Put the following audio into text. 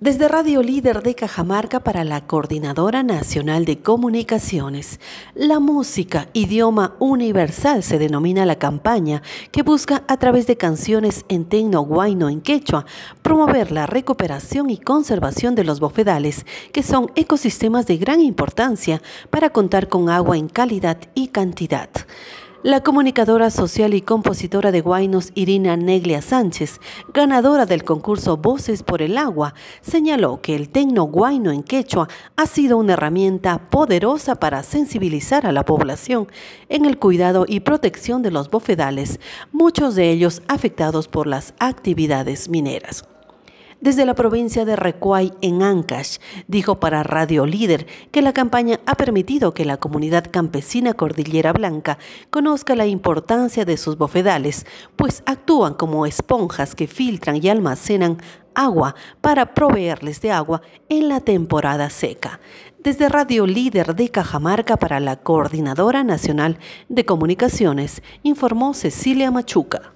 Desde Radio Líder de Cajamarca para la Coordinadora Nacional de Comunicaciones, la música, idioma universal, se denomina la campaña que busca a través de canciones en tecno guayno en quechua promover la recuperación y conservación de los bofedales, que son ecosistemas de gran importancia para contar con agua en calidad y cantidad. La comunicadora social y compositora de Guaynos, Irina Neglia Sánchez, ganadora del concurso Voces por el Agua, señaló que el tecno guayno en quechua ha sido una herramienta poderosa para sensibilizar a la población en el cuidado y protección de los bofedales, muchos de ellos afectados por las actividades mineras desde la provincia de Recuay en Ancash, dijo para Radio Líder que la campaña ha permitido que la comunidad campesina Cordillera Blanca conozca la importancia de sus bofedales, pues actúan como esponjas que filtran y almacenan agua para proveerles de agua en la temporada seca. Desde Radio Líder de Cajamarca para la Coordinadora Nacional de Comunicaciones, informó Cecilia Machuca.